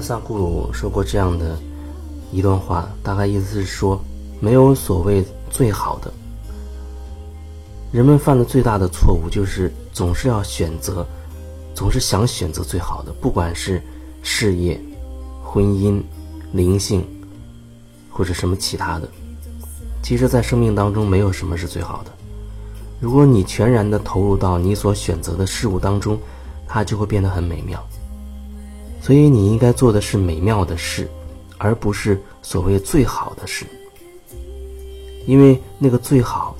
萨库鲁说过这样的一段话，大概意思是说，没有所谓最好的。人们犯的最大的错误就是总是要选择，总是想选择最好的，不管是事业、婚姻、灵性，或者什么其他的。其实，在生命当中，没有什么是最好的。如果你全然的投入到你所选择的事物当中，它就会变得很美妙。所以，你应该做的是美妙的事，而不是所谓最好的事，因为那个最好。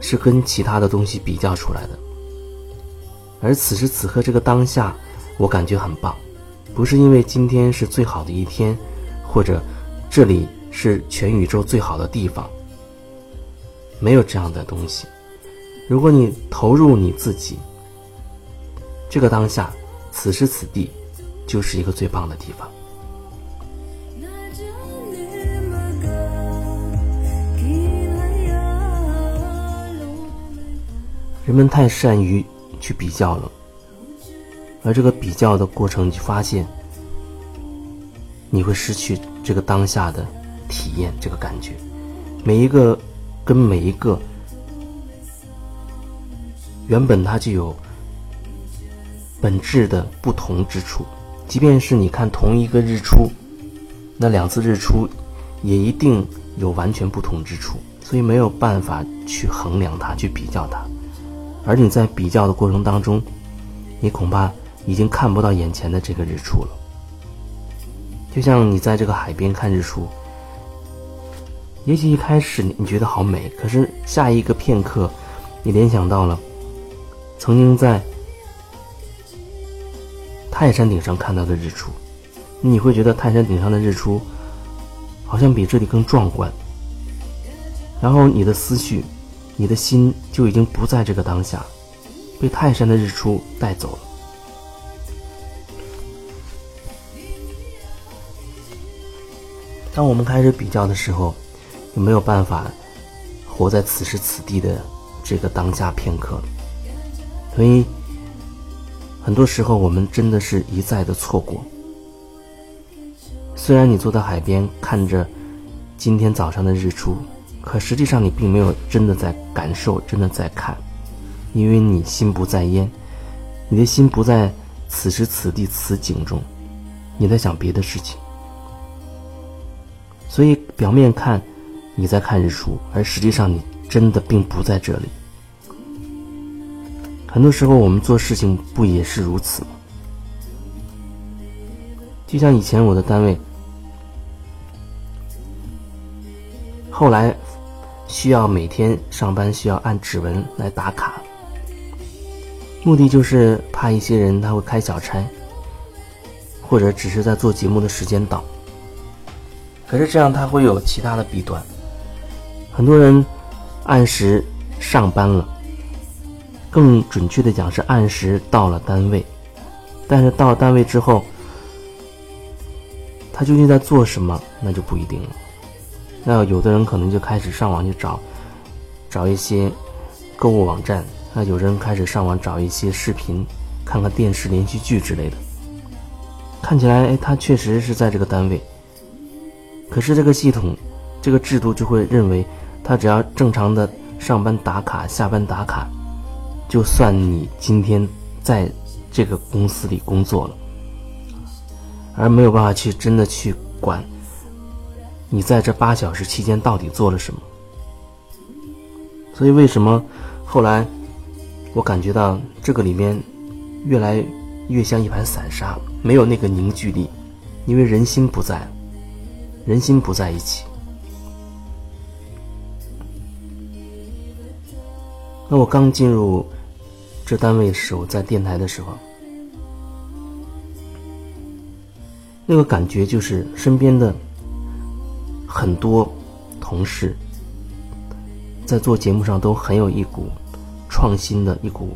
是跟其他的东西比较出来的，而此时此刻这个当下，我感觉很棒，不是因为今天是最好的一天，或者这里是全宇宙最好的地方，没有这样的东西。如果你投入你自己，这个当下，此时此地，就是一个最棒的地方。人们太善于去比较了，而这个比较的过程，你发现你会失去这个当下的体验，这个感觉。每一个跟每一个原本它就有本质的不同之处，即便是你看同一个日出，那两次日出也一定有完全不同之处，所以没有办法去衡量它，去比较它。而你在比较的过程当中，你恐怕已经看不到眼前的这个日出了。就像你在这个海边看日出，也许一开始你觉得好美，可是下一个片刻，你联想到了曾经在泰山顶上看到的日出，你会觉得泰山顶上的日出好像比这里更壮观，然后你的思绪。你的心就已经不在这个当下，被泰山的日出带走了。当我们开始比较的时候，就没有办法活在此时此地的这个当下片刻。所以，很多时候我们真的是一再的错过。虽然你坐在海边看着今天早上的日出。可实际上，你并没有真的在感受，真的在看，因为你心不在焉，你的心不在此时此地此景中，你在想别的事情。所以表面看你在看日出，而实际上你真的并不在这里。很多时候我们做事情不也是如此吗？就像以前我的单位，后来。需要每天上班需要按指纹来打卡，目的就是怕一些人他会开小差，或者只是在做节目的时间到。可是这样他会有其他的弊端，很多人按时上班了，更准确的讲是按时到了单位，但是到了单位之后，他究竟在做什么，那就不一定了。那有的人可能就开始上网去找，找一些购物网站；那有人开始上网找一些视频，看看电视连续剧之类的。看起来，哎，他确实是在这个单位。可是这个系统，这个制度就会认为，他只要正常的上班打卡、下班打卡，就算你今天在这个公司里工作了，而没有办法去真的去管。你在这八小时期间到底做了什么？所以为什么后来我感觉到这个里面越来越像一盘散沙，没有那个凝聚力，因为人心不在，人心不在一起。那我刚进入这单位的时候，在电台的时候，那个感觉就是身边的。很多同事在做节目上都很有一股创新的一股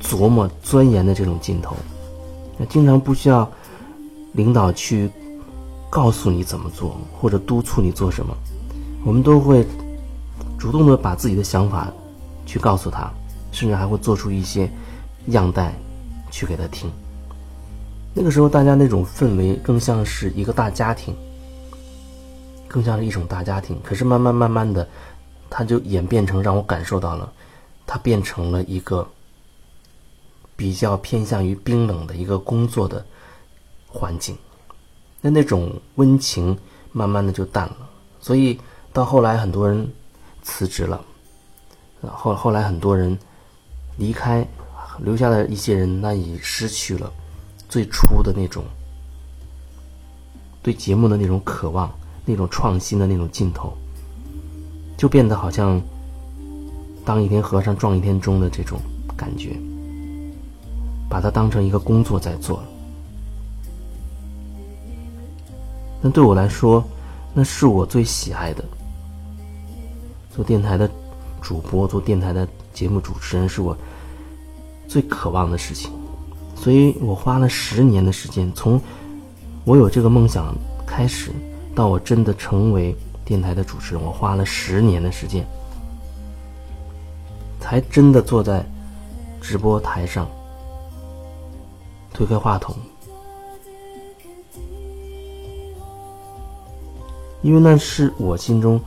琢磨钻研的这种劲头，那经常不需要领导去告诉你怎么做或者督促你做什么，我们都会主动的把自己的想法去告诉他，甚至还会做出一些样带去给他听。那个时候大家那种氛围更像是一个大家庭，更像是一种大家庭。可是慢慢慢慢的，它就演变成让我感受到了，它变成了一个比较偏向于冰冷的一个工作的环境。那那种温情慢慢的就淡了，所以到后来很多人辞职了，后后来很多人离开，留下的一些人那已失去了。最初的那种对节目的那种渴望，那种创新的那种劲头，就变得好像当一天和尚撞一天钟的这种感觉，把它当成一个工作在做了。那对我来说，那是我最喜爱的。做电台的主播，做电台的节目主持人，是我最渴望的事情。所以我花了十年的时间，从我有这个梦想开始，到我真的成为电台的主持人，我花了十年的时间，才真的坐在直播台上，推开话筒，因为那是我心中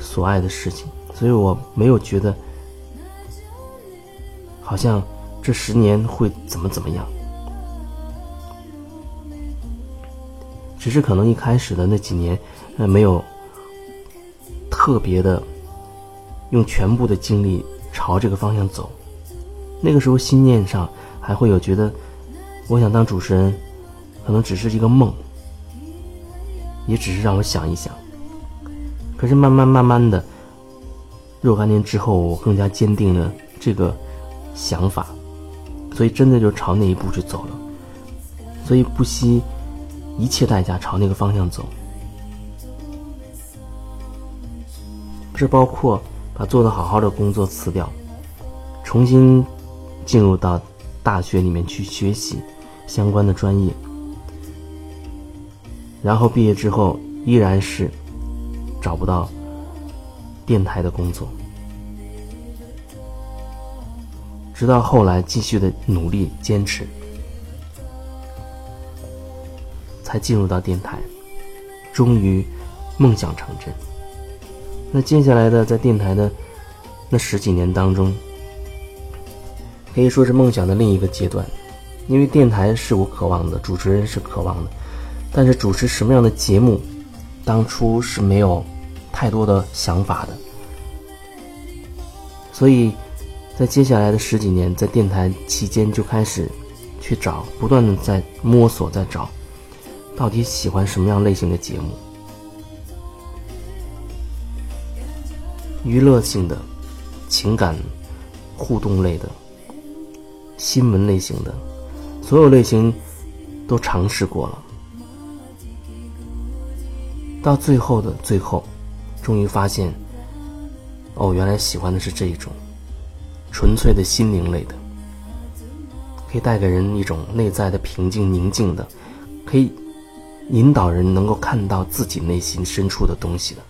所爱的事情，所以我没有觉得好像。这十年会怎么怎么样？只是可能一开始的那几年，呃，没有特别的用全部的精力朝这个方向走。那个时候心念上还会有觉得，我想当主持人，可能只是一个梦，也只是让我想一想。可是慢慢慢慢的，若干年之后，我更加坚定了这个想法。所以，真的就朝那一步去走了。所以，不惜一切代价朝那个方向走。这包括把做的好好的工作辞掉，重新进入到大学里面去学习相关的专业，然后毕业之后依然是找不到电台的工作。直到后来继续的努力坚持，才进入到电台，终于梦想成真。那接下来的在电台的那十几年当中，可以说是梦想的另一个阶段，因为电台是我渴望的，主持人是渴望的，但是主持什么样的节目，当初是没有太多的想法的，所以。在接下来的十几年，在电台期间就开始去找，不断的在摸索，在找，到底喜欢什么样类型的节目？娱乐性的、情感互动类的、新闻类型的，所有类型都尝试过了。到最后的最后，终于发现，哦，原来喜欢的是这一种。纯粹的心灵类的，可以带给人一种内在的平静、宁静的，可以引导人能够看到自己内心深处的东西的，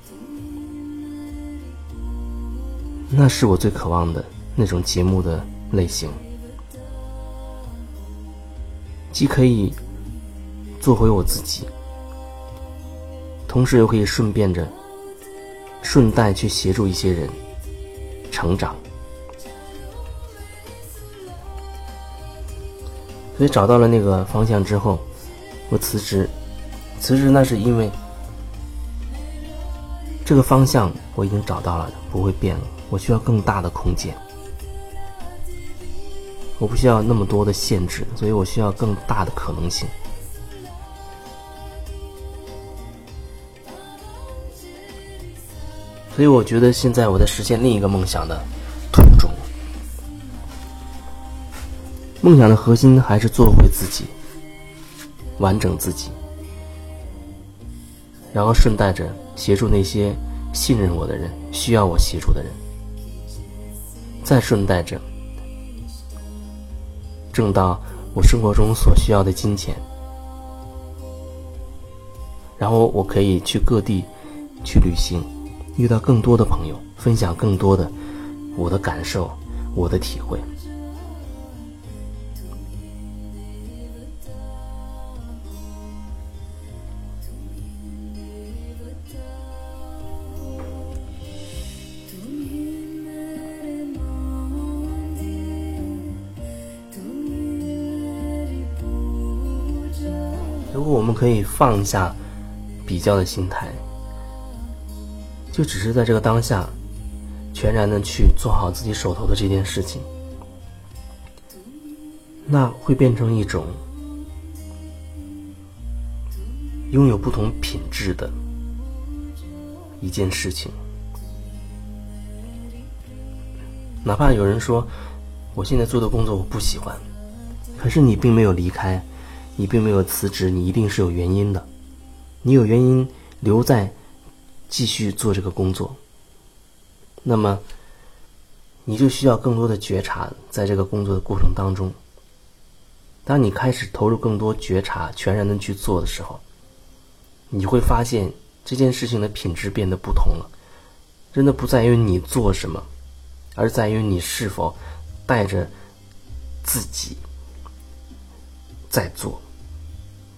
那是我最渴望的那种节目的类型，既可以做回我自己，同时又可以顺便着顺带去协助一些人成长。所以找到了那个方向之后，我辞职。辞职那是因为这个方向我已经找到了，不会变了。我需要更大的空间，我不需要那么多的限制，所以我需要更大的可能性。所以我觉得现在我在实现另一个梦想的途中。梦想的核心还是做回自己，完整自己，然后顺带着协助那些信任我的人、需要我协助的人，再顺带着挣到我生活中所需要的金钱，然后我可以去各地去旅行，遇到更多的朋友分享更多的我的感受我的体会。如果我们可以放下比较的心态就只是在这个当下，全然的去做好自己手头的这件事情，那会变成一种拥有不同品质的一件事情。哪怕有人说，我现在做的工作我不喜欢，可是你并没有离开，你并没有辞职，你一定是有原因的，你有原因留在，继续做这个工作。那么，你就需要更多的觉察，在这个工作的过程当中，当你开始投入更多觉察，全然的去做的时候，你会发现这件事情的品质变得不同了，真的不在于你做什么。而在于你是否带着自己在做，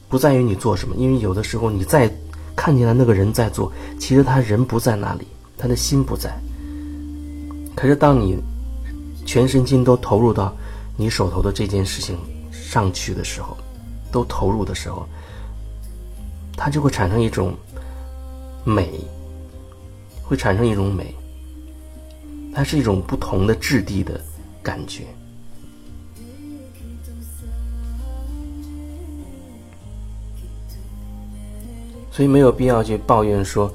不在于你做什么。因为有的时候你在看见了那个人在做，其实他人不在那里，他的心不在。可是当你全身心都投入到你手头的这件事情上去的时候，都投入的时候，它就会产生一种美，会产生一种美。它是一种不同的质地的感觉，所以没有必要去抱怨说：“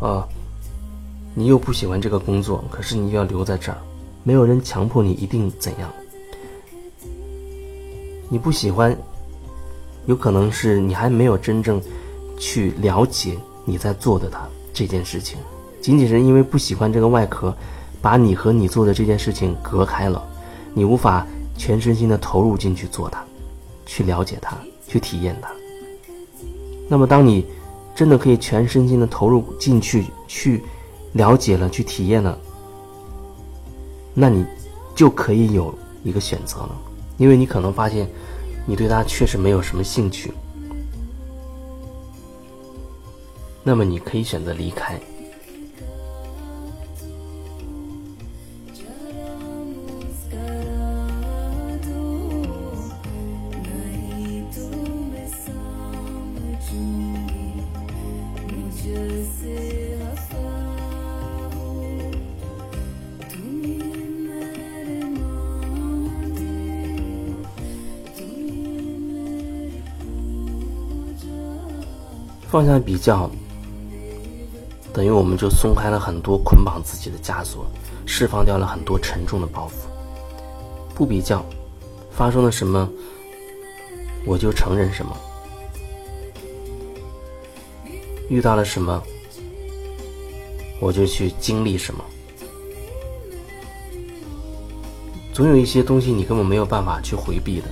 啊，你又不喜欢这个工作，可是你又要留在这儿。”没有人强迫你一定怎样。你不喜欢，有可能是你还没有真正去了解你在做的它这件事情。仅仅是因为不喜欢这个外壳，把你和你做的这件事情隔开了，你无法全身心的投入进去做它，去了解它，去体验它。那么，当你真的可以全身心的投入进去，去了解了，去体验了，那你就可以有一个选择了，因为你可能发现你对他确实没有什么兴趣，那么你可以选择离开。放下比较，等于我们就松开了很多捆绑自己的枷锁，释放掉了很多沉重的包袱。不比较，发生了什么，我就承认什么；遇到了什么，我就去经历什么。总有一些东西你根本没有办法去回避的，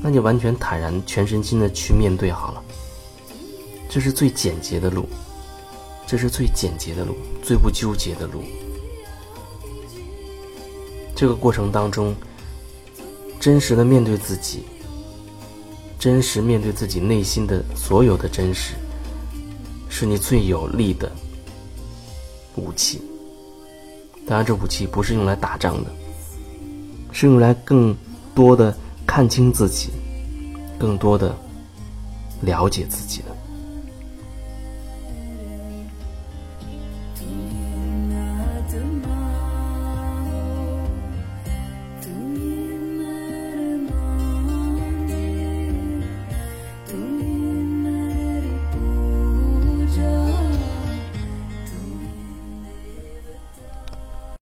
那就完全坦然、全身心的去面对好了。这是最简洁的路，这是最简洁的路，最不纠结的路。这个过程当中，真实的面对自己，真实面对自己内心的所有的真实，是你最有力的武器。当然，这武器不是用来打仗的，是用来更多的看清自己，更多的了解自己的。